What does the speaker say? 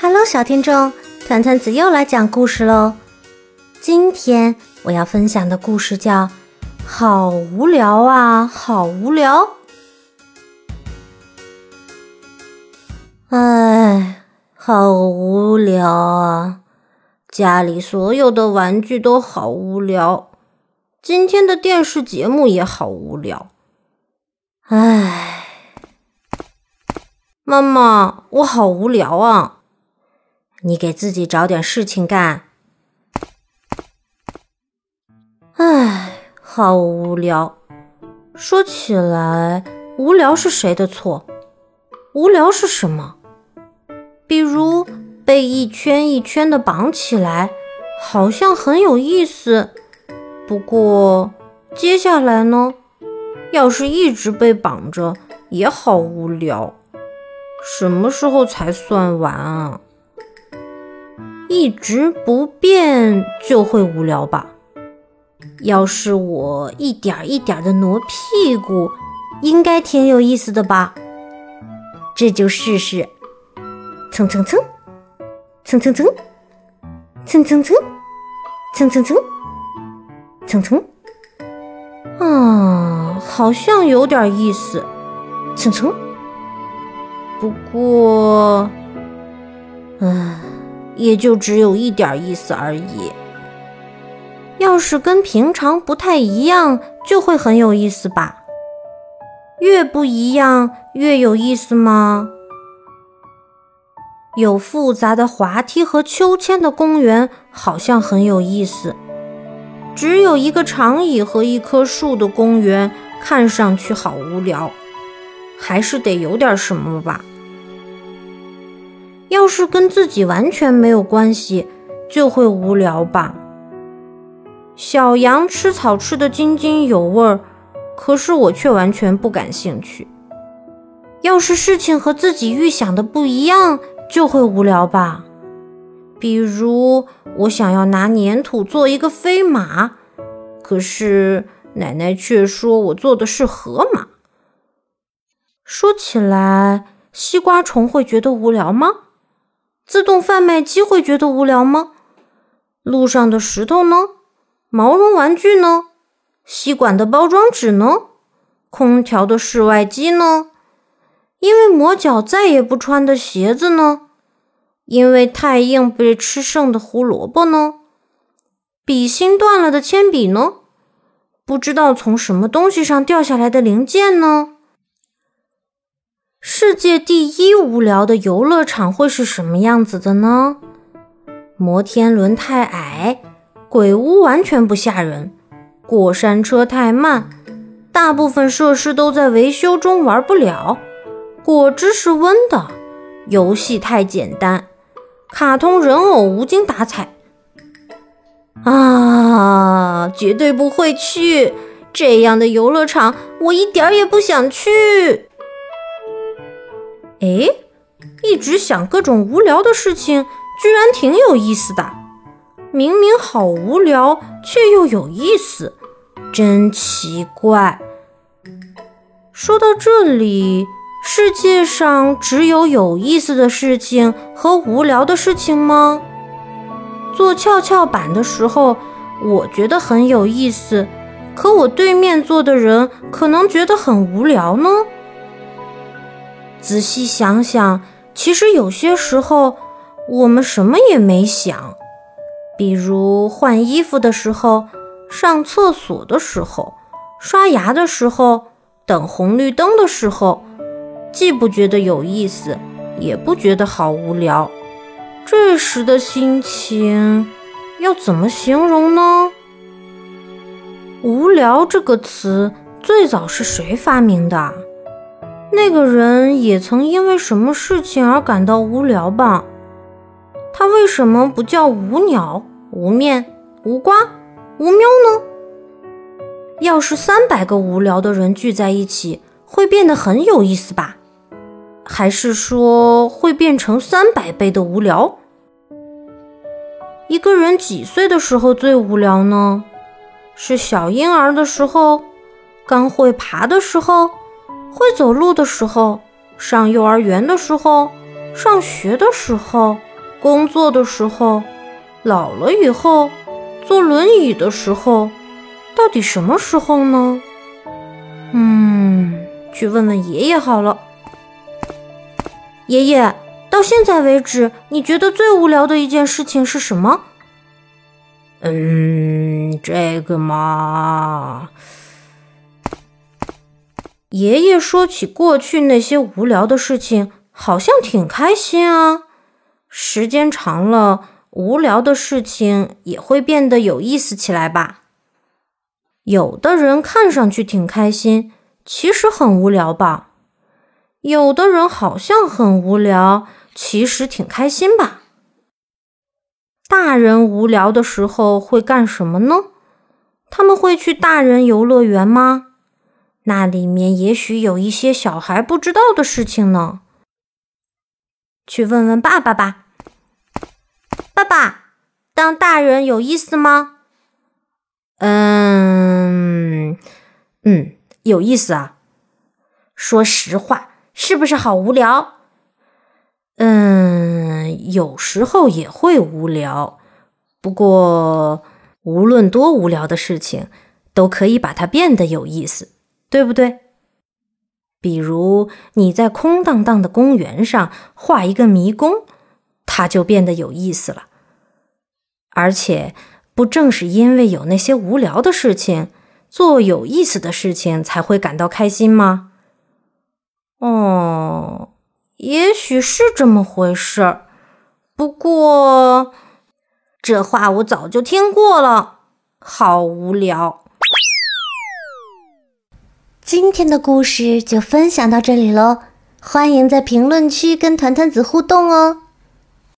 Hello，小听众，团团子又来讲故事喽。今天我要分享的故事叫《好无聊啊，好无聊》。哎，好无聊啊！家里所有的玩具都好无聊，今天的电视节目也好无聊。哎，妈妈，我好无聊啊！你给自己找点事情干。唉，好无聊。说起来，无聊是谁的错？无聊是什么？比如被一圈一圈的绑起来，好像很有意思。不过接下来呢？要是一直被绑着，也好无聊。什么时候才算完啊？一直不变就会无聊吧？要是我一点一点的挪屁股，应该挺有意思的吧？这就试试，蹭蹭蹭，蹭蹭蹭，蹭蹭蹭，蹭蹭蹭，蹭蹭。啊，好像有点意思，蹭蹭。不过，唉。也就只有一点意思而已。要是跟平常不太一样，就会很有意思吧？越不一样越有意思吗？有复杂的滑梯和秋千的公园好像很有意思。只有一个长椅和一棵树的公园看上去好无聊，还是得有点什么吧。要是跟自己完全没有关系，就会无聊吧。小羊吃草吃得津津有味儿，可是我却完全不感兴趣。要是事情和自己预想的不一样，就会无聊吧。比如我想要拿粘土做一个飞马，可是奶奶却说我做的是河马。说起来，西瓜虫会觉得无聊吗？自动贩卖机会觉得无聊吗？路上的石头呢？毛绒玩具呢？吸管的包装纸呢？空调的室外机呢？因为磨脚再也不穿的鞋子呢？因为太硬被吃剩的胡萝卜呢？笔芯断了的铅笔呢？不知道从什么东西上掉下来的零件呢？世界第一无聊的游乐场会是什么样子的呢？摩天轮太矮，鬼屋完全不吓人，过山车太慢，大部分设施都在维修中玩不了，果汁是温的，游戏太简单，卡通人偶无精打采。啊，绝对不会去这样的游乐场，我一点也不想去。哎，一直想各种无聊的事情，居然挺有意思的。明明好无聊，却又有意思，真奇怪。说到这里，世界上只有有意思的事情和无聊的事情吗？做跷跷板的时候，我觉得很有意思，可我对面坐的人可能觉得很无聊呢。仔细想想，其实有些时候我们什么也没想，比如换衣服的时候、上厕所的时候、刷牙的时候、等红绿灯的时候，既不觉得有意思，也不觉得好无聊。这时的心情要怎么形容呢？无聊这个词最早是谁发明的？那个人也曾因为什么事情而感到无聊吧？他为什么不叫无鸟、无面、无瓜、无喵呢？要是三百个无聊的人聚在一起，会变得很有意思吧？还是说会变成三百倍的无聊？一个人几岁的时候最无聊呢？是小婴儿的时候，刚会爬的时候？会走路的时候，上幼儿园的时候，上学的时候，工作的时候，老了以后，坐轮椅的时候，到底什么时候呢？嗯，去问问爷爷好了。爷爷，到现在为止，你觉得最无聊的一件事情是什么？嗯，这个嘛。爷爷说起过去那些无聊的事情，好像挺开心啊。时间长了，无聊的事情也会变得有意思起来吧？有的人看上去挺开心，其实很无聊吧？有的人好像很无聊，其实挺开心吧？大人无聊的时候会干什么呢？他们会去大人游乐园吗？那里面也许有一些小孩不知道的事情呢。去问问爸爸吧。爸爸，当大人有意思吗？嗯嗯，有意思啊。说实话，是不是好无聊？嗯，有时候也会无聊。不过，无论多无聊的事情，都可以把它变得有意思。对不对？比如你在空荡荡的公园上画一个迷宫，它就变得有意思了。而且，不正是因为有那些无聊的事情，做有意思的事情才会感到开心吗？哦，也许是这么回事儿。不过，这话我早就听过了，好无聊。今天的故事就分享到这里喽，欢迎在评论区跟团团子互动哦。